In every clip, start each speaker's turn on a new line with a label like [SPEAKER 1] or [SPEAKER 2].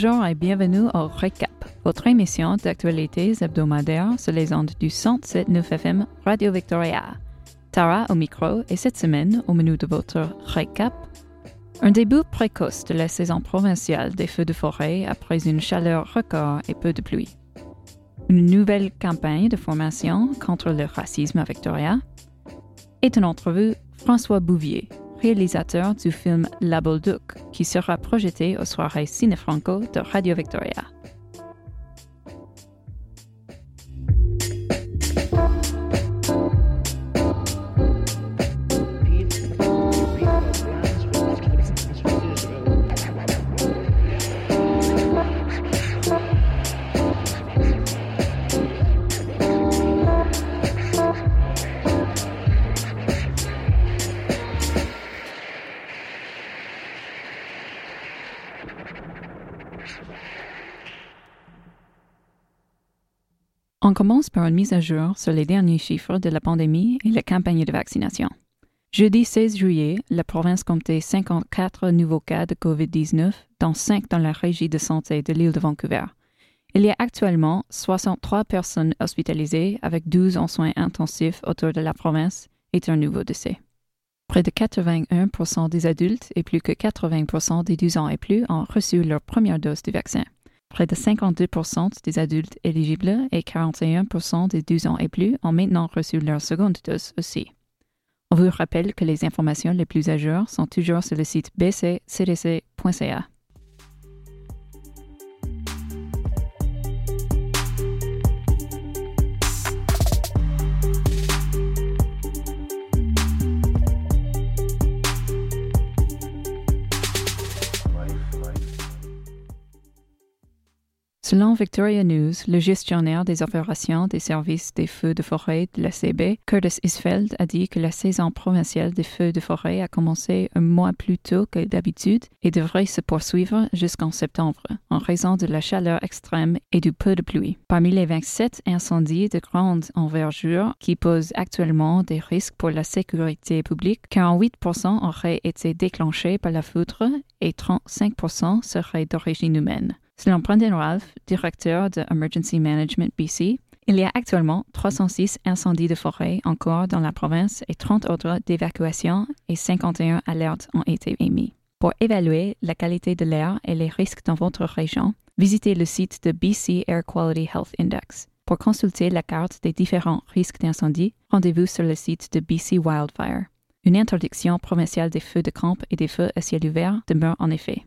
[SPEAKER 1] Bonjour et bienvenue au Recap, votre émission d'actualités hebdomadaires sur les ondes du 107.9 FM Radio Victoria. Tara au micro et cette semaine, au menu de votre Recap, un début précoce de la saison provinciale des feux de forêt après une chaleur record et peu de pluie. Une nouvelle campagne de formation contre le racisme à Victoria. Et une entrevue François Bouvier, réalisateur du film La Bolduc, qui sera projeté aux soirées Ciné-Franco de Radio Victoria. Une mise à jour sur les derniers chiffres de la pandémie et la campagne de vaccination. Jeudi 16 juillet, la province comptait 54 nouveaux cas de COVID-19, dont 5 dans la régie de santé de l'île de Vancouver. Il y a actuellement 63 personnes hospitalisées avec 12 en soins intensifs autour de la province et un nouveau décès. Près de 81 des adultes et plus que 80 des 12 ans et plus ont reçu leur première dose du vaccin. Près de 52% des adultes éligibles et 41% des 12 ans et plus ont maintenant reçu leur seconde dose aussi. On vous rappelle que les informations les plus à jour sont toujours sur le site bccdc.ca. Selon Victoria News, le gestionnaire des opérations des services des feux de forêt de la CB, Curtis Isfeld, a dit que la saison provinciale des feux de forêt a commencé un mois plus tôt que d'habitude et devrait se poursuivre jusqu'en septembre, en raison de la chaleur extrême et du peu de pluie. Parmi les 27 incendies de grande envergure qui posent actuellement des risques pour la sécurité publique, 48% auraient été déclenchés par la foudre et 35% seraient d'origine humaine. Selon Brendan Ralph, directeur de Emergency Management BC, il y a actuellement 306 incendies de forêt en cours dans la province et 30 ordres d'évacuation et 51 alertes ont été émis. Pour évaluer la qualité de l'air et les risques dans votre région, visitez le site de BC Air Quality Health Index. Pour consulter la carte des différents risques d'incendie, rendez-vous sur le site de BC Wildfire. Une interdiction provinciale des feux de camp et des feux à ciel ouvert demeure en effet.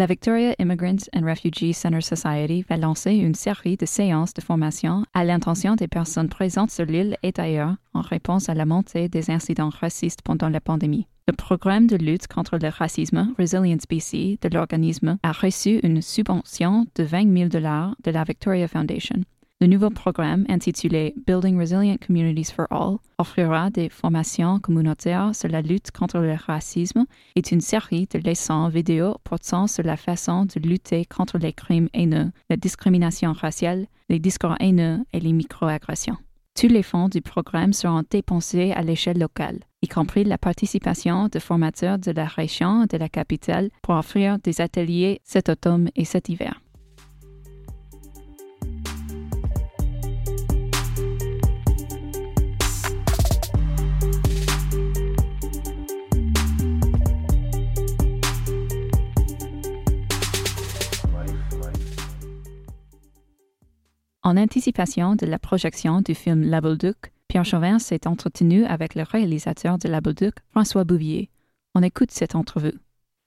[SPEAKER 1] La Victoria Immigrants and Refugee Center Society va lancer une série de séances de formation à l'intention des personnes présentes sur l'île et ailleurs en réponse à la montée des incidents racistes pendant la pandémie. Le programme de lutte contre le racisme Resilience BC de l'organisme a reçu une subvention de 20 000 dollars de la Victoria Foundation le nouveau programme intitulé Building Resilient Communities for All offrira des formations communautaires sur la lutte contre le racisme et une série de leçons vidéo portant sur la façon de lutter contre les crimes haineux, la discrimination raciale, les discours haineux et les microagressions. Tous les fonds du programme seront dépensés à l'échelle locale, y compris la participation de formateurs de la région et de la capitale pour offrir des ateliers cet automne et cet hiver. En anticipation de la projection du film La Bolduc, Pierre Chauvin s'est entretenu avec le réalisateur de La Bolduc, François Bouvier. On écoute cette entrevue.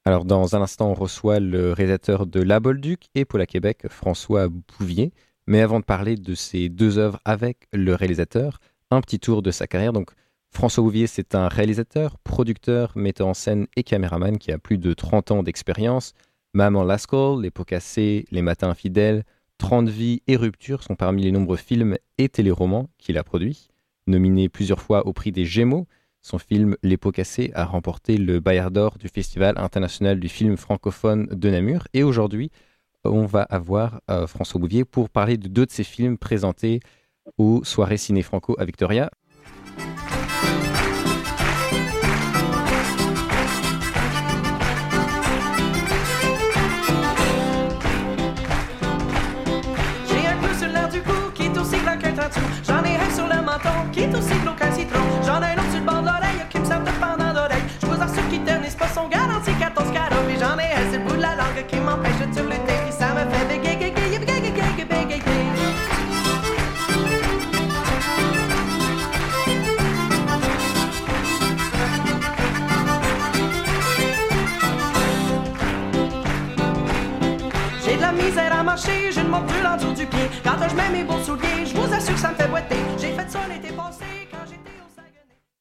[SPEAKER 2] Alors, dans un instant, on reçoit le réalisateur de La Bolduc et pour la Québec, François Bouvier. Mais avant de parler de ces deux œuvres avec le réalisateur, un petit tour de sa carrière. Donc, François Bouvier, c'est un réalisateur, producteur, metteur en scène et caméraman qui a plus de 30 ans d'expérience. Maman Lascaux, Les pots cassés, Les matins infidèles, 30 vies et Rupture sont parmi les nombreux films et téléromans qu'il a produits. Nominé plusieurs fois au prix des Gémeaux, Son film Les pots cassés a remporté le Bayard d'Or du Festival international du film francophone de Namur. Et aujourd'hui, on va avoir euh, François Bouvier pour parler de deux de ses films présentés aux soirées ciné franco à Victoria. Santo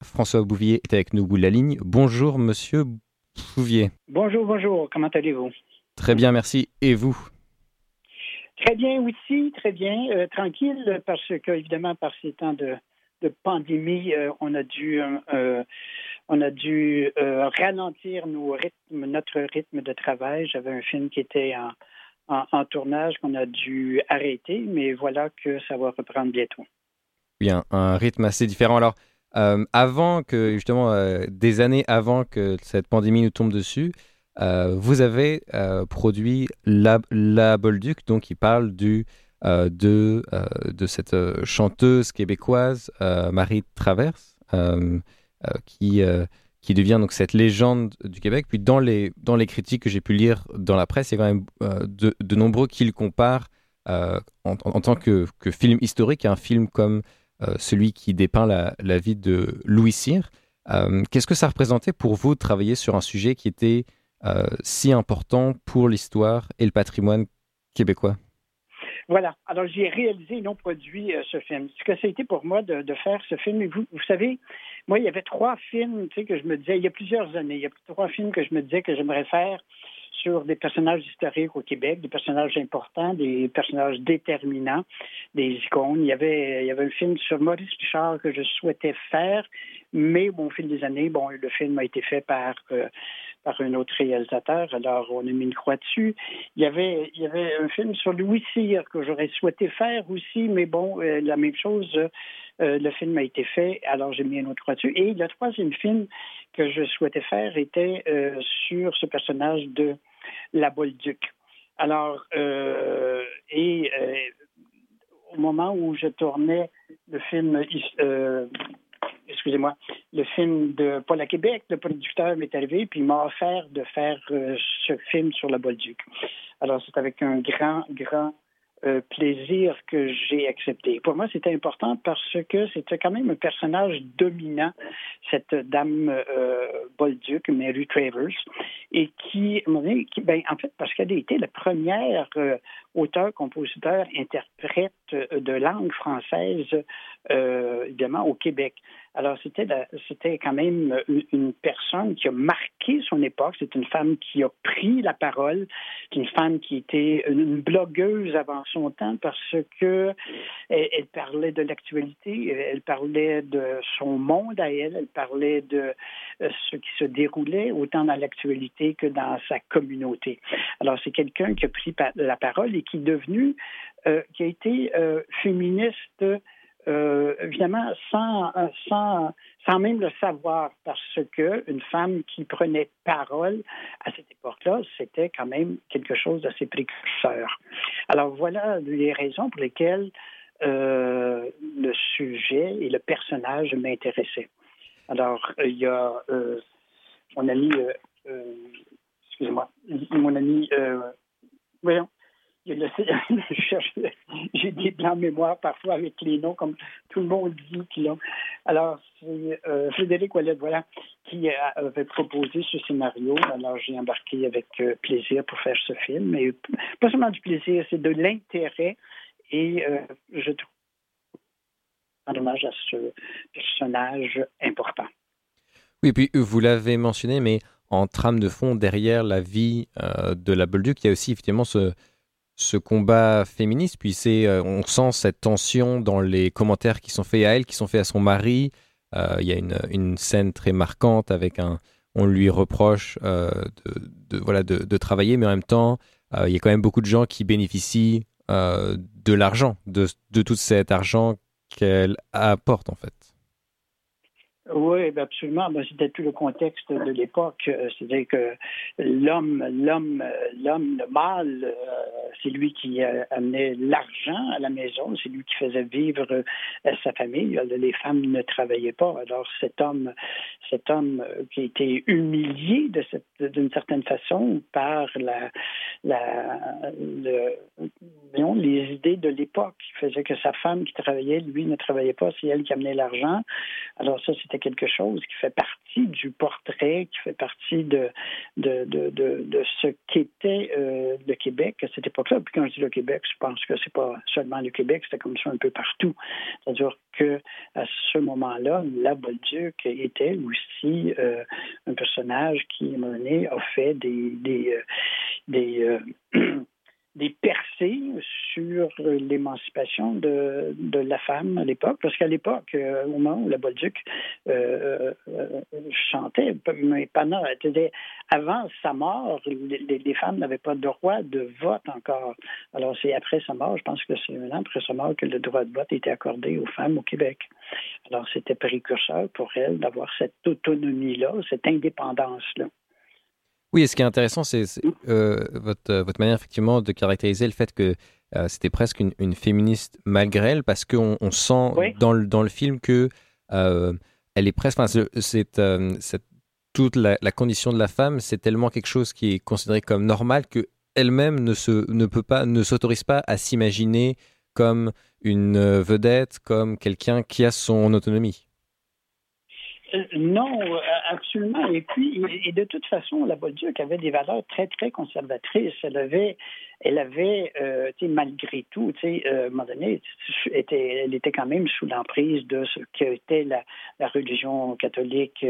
[SPEAKER 2] François Bouvier est avec nous au bout de la ligne. Bonjour, monsieur Bouvier.
[SPEAKER 3] Bonjour, bonjour. Comment allez-vous?
[SPEAKER 2] Très bien, merci. Et vous?
[SPEAKER 3] Très bien aussi, très bien. Euh, tranquille, parce que, évidemment, par ces temps de, pandémie, euh, on a dû, euh, on a dû ralentir nos rythmes, notre rythme de travail. J'avais un film qui était en, en tournage qu'on a dû arrêter, mais voilà que ça va reprendre bientôt.
[SPEAKER 2] Bien, un rythme assez différent. Alors, euh, avant que, justement, euh, des années avant que cette pandémie nous tombe dessus, euh, vous avez produit La, La, Bolduc, donc qui parle du, de, de cette chanteuse québécoise, Marie Traverse, qui, qui devient donc cette légende du Québec. Puis dans les, dans les critiques que j'ai pu lire dans la presse, il y a quand même de, de, nombreux qui le comparent en, en, tant que, film historique à un film comme euh, celui qui dépeint la, vie de Louis Cyr. Euh, qu'est-ce que ça représentait pour vous de travailler sur un sujet qui était euh, si important pour l'histoire et le patrimoine québécois?
[SPEAKER 3] Voilà. Alors, j'ai réalisé et non produit ce film. Ce que ça a été pour moi de, faire ce film, vous, vous, savez, moi, il y avait trois films tu sais, que je me disais, il y a plusieurs années, il y a trois films que je me disais que j'aimerais faire sur des personnages historiques au Québec, des personnages importants, des personnages déterminants, des icônes. Il y avait, il y avait un film sur Maurice Richard que je souhaitais faire, mais au fil des années, bon, le film a été fait par euh, par un autre réalisateur, alors on a mis une croix dessus. Il y avait, il y avait un film sur Louis Cyr que j'aurais souhaité faire aussi, mais bon, euh, la même chose, euh, le film a été fait, alors j'ai mis une autre dessus. Et le troisième film que je souhaitais faire était sur ce personnage de la Bolduc. Alors, euh, et euh, au moment où je tournais le film, euh, excusez-moi, le film de Paul à Québec, le producteur m'est arrivé puis il m'a offert de faire ce film sur la Bolduc. Alors, c'est avec un grand, grand euh, plaisir que j'ai accepté. Pour moi, c'était important parce que c'était quand même un personnage dominant, cette dame euh, Bolduc, Mary Travers, et qui, qui ben, en fait, parce qu'elle a été la première euh, auteur, compositeur, interprète de langue française, euh, évidemment, au Québec. Alors, c'était, quand même une, personne qui a marqué son époque. C'est une femme qui a pris la parole. C'est une femme qui était une blogueuse avant son temps parce que elle, parlait de l'actualité, elle parlait de son monde à elle, elle parlait de euh, ce qui se déroulait autant dans l'actualité que dans sa communauté. Alors, c'est quelqu'un qui a pris la parole qui est devenu, euh, qui a été euh, féministe euh, évidemment, sans, sans, sans même le savoir, parce que une femme qui prenait parole à cette époque-là, c'était quand même quelque chose d'assez précurseur. Alors voilà les raisons pour lesquelles le sujet et le personnage m'intéressaient. Alors, il y a mon ami, excusez-moi, mon ami, voyons, j'ai des blancs mémoire parfois avec les noms, comme tout le monde dit. Là. Alors, c'est euh, Frédéric Wallet, voilà, qui avait proposé ce scénario. Alors, j'ai embarqué avec euh, plaisir pour faire ce film. Mais pas seulement du plaisir, c'est de l'intérêt. Et euh, je trouve un hommage à ce personnage important.
[SPEAKER 2] Oui, puis vous l'avez mentionné, mais en trame de fond, derrière la vie de la Bolduc, il y a aussi effectivement ce, ce combat féministe, puis c'est, euh, on sent cette tension dans les commentaires qui sont faits à elle, qui sont faits à son mari, il y a une, scène très marquante avec un, on lui reproche de, voilà de, travailler, mais en même temps, il y a quand même beaucoup de gens qui bénéficient de l'argent, de, de tout cet argent qu'elle apporte en fait.
[SPEAKER 3] Oui, ben, absolument. Ben, c'était tout le contexte de l'époque. Euh, c'est-à-dire que l'homme, l'homme, l'homme, le mâle, euh, c'est lui qui amenait l'argent à la maison, c'est lui qui faisait vivre euh, sa famille. Les femmes ne travaillaient pas. Alors cet homme, cet homme qui a été humilié de cette, d'une certaine façon par la, la, le, les idées de l'époque, qui faisait que sa femme qui travaillait, lui ne travaillait pas, c'est elle qui amenait l'argent. Alors ça, c'était quelque chose qui fait partie du portrait, qui fait partie de, de, de, ce qu'était euh, le Québec à cette époque-là. Puis quand je dis le Québec, je pense que c'est pas seulement le Québec, c'était comme ça un peu partout. C'est-à-dire que à ce moment-là, la Bolduc était aussi euh, un personnage qui, à un moment donné, a fait des, euh, des des percées sur l'émancipation de, la femme à l'époque, parce qu'à l'époque, euh, au moment où la Bolduc euh, euh, chantait, mais pendant, avant sa mort, les, les femmes n'avaient pas de droit de vote encore. Alors c'est après sa mort, je pense que c'est un an après sa mort que le droit de vote était accordé aux femmes au Québec. Alors c'était précurseur pour elles d'avoir cette autonomie-là, cette indépendance-là.
[SPEAKER 2] Oui, et ce qui est intéressant, c'est euh, votre, euh, votre, manière effectivement de caractériser le fait que euh, c'était presque une, féministe malgré elle, parce qu'on on sent dans, le, dans le film que elle est presque, c'est toute la, condition de la femme, c'est tellement quelque chose qui est considéré comme normal que elle-même ne se ne peut pas ne s'autorise pas à s'imaginer comme une vedette, comme quelqu'un qui a son autonomie.
[SPEAKER 3] Euh, non, euh, absolument. Et puis, et de toute façon, la Bolduc avait des valeurs très, très conservatrices. Elle avait, elle avait, euh, malgré tout, tu à un moment donné, était, elle était quand même sous l'emprise de ce qu'était la, la religion catholique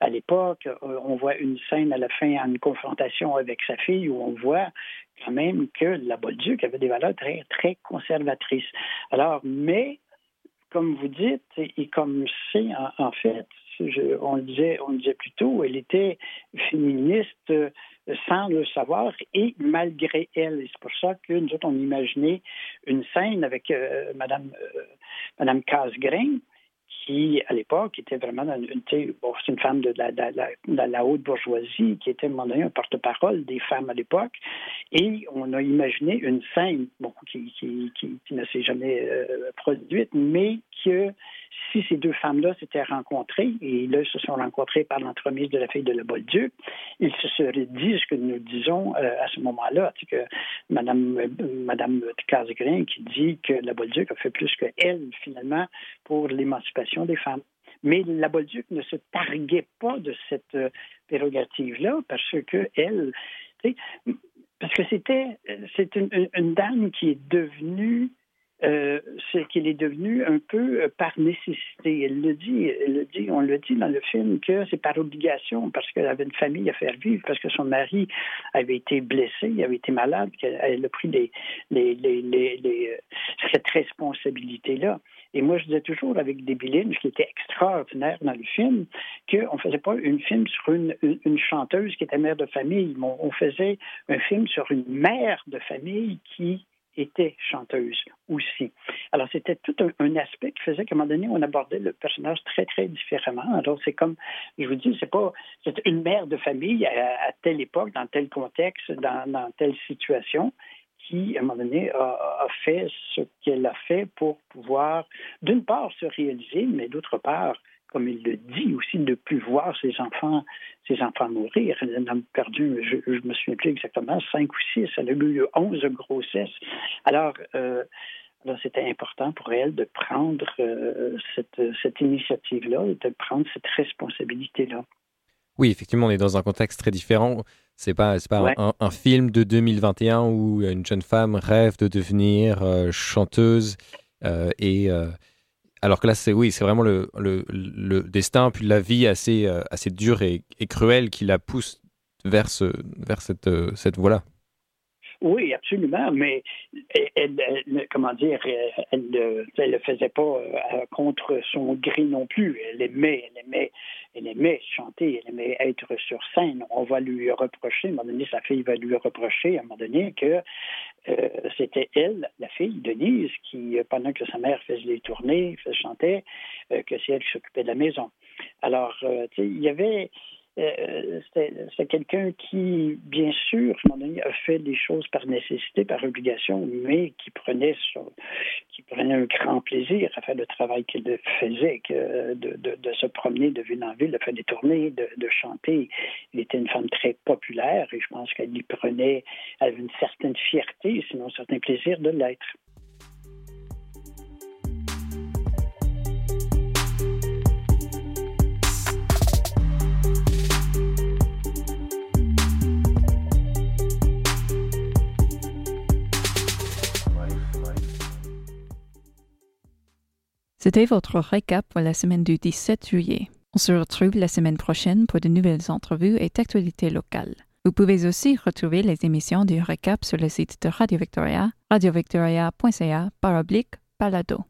[SPEAKER 3] à l'époque. On voit une scène à la fin une confrontation avec sa fille où on voit quand même que la Bolduc avait des valeurs très, très conservatrices. Alors, mais comme vous dites, et comme c'est en, fait, on, le disait, on plus tôt, elle était féministe euh, sans le savoir et malgré elle. C'est pour ça que nous autres, on imaginait une scène avec euh, Madame, euh, Casgrain, qui, à l'époque, était vraiment une, femme de la, haute bourgeoisie, qui était, à un moment donné, un porte-parole des femmes à l'époque. Et on a imaginé une scène, qui, qui, ne s'est jamais euh, produite, mais que si ces deux femmes-là s'étaient rencontrées, et là, se sont rencontrées par l'entremise de la fille de la Bolduc, ils se seraient dit ce que nous disons euh, à ce moment-là, que Mme, Madame Casgrain qui dit que la Bolduc a fait plus que elle, finalement, pour l'émancipation des femmes. Mais la Bolduc ne se targuait pas de cette euh, prérogative-là parce que elle, parce que c'était c'est une, une, dame qui est devenue euh, c'est qu'il est devenu un peu euh, par nécessité. Elle le dit, on le dit dans le film que c'est par obligation parce qu'elle avait une famille à faire vivre, parce que son mari avait été blessé, il avait été malade, qu'elle a pris les, les, euh, cette responsabilité-là. Et moi, je disais toujours avec des ce qui était extraordinaire dans le film, qu'on ne faisait pas un film sur une, une, chanteuse qui était mère de famille, mais on faisait un film sur une mère de famille qui était chanteuse aussi. Alors, c'était tout un, aspect qui faisait qu'à un moment donné, on abordait le personnage très, très différemment. Alors, c'est comme, je vous dis, c'est pas, c'est une mère de famille à, telle époque, dans tel contexte, dans, dans telle situation, qui, à un moment donné, a, fait ce qu'elle a fait pour pouvoir, d'une part, se réaliser, mais d'autre part, comme il le dit aussi, de plus voir ses enfants, ses enfants mourir. Elle en a perdu, je ne me souviens plus exactement, cinq ou six. Elle a eu onze grossesses. Alors, euh, c'était important pour elle de prendre euh, cette, cette initiative-là, de prendre cette responsabilité-là.
[SPEAKER 2] Oui, effectivement, on est dans un contexte très différent. C'est pas, pas un, film de 2021 où une jeune femme rêve de devenir euh, chanteuse et alors que là, c'est oui, c'est vraiment le, le, destin, puis la vie assez, euh, assez dure et, cruelle qui la pousse vers, ce, vers cette, euh, cette voie-là.
[SPEAKER 3] Oui, absolument, mais elle, comment dire, elle ne le faisait pas euh, contre son gré non plus. Elle aimait, elle aimait, elle aimait chanter, elle aimait être sur scène. On va lui reprocher, à un moment donné, sa fille va lui reprocher, à un moment donné, que euh, c'était elle, la fille, Denise, qui, pendant que sa mère faisait les tournées, chantait, euh, que c'est elle qui s'occupait de la maison. Alors, tu sais, il y avait euh, c'est quelqu'un qui, bien sûr, a fait des choses par nécessité, par obligation, mais qui prenait, un grand plaisir à faire le travail qu'il faisait, que de, se promener de ville en ville, de faire des tournées, de, de, chanter. Il était une femme très populaire et je pense qu'elle y prenait, elle avait une certaine fierté, sinon un certain plaisir de l'être.
[SPEAKER 1] C'était votre récap pour la semaine du 17 juillet. On se retrouve la semaine prochaine pour de nouvelles entrevues et actualités locales. Vous pouvez aussi retrouver les émissions du récap sur le site de Radio Victoria, radiovictoria.ca oblique balado.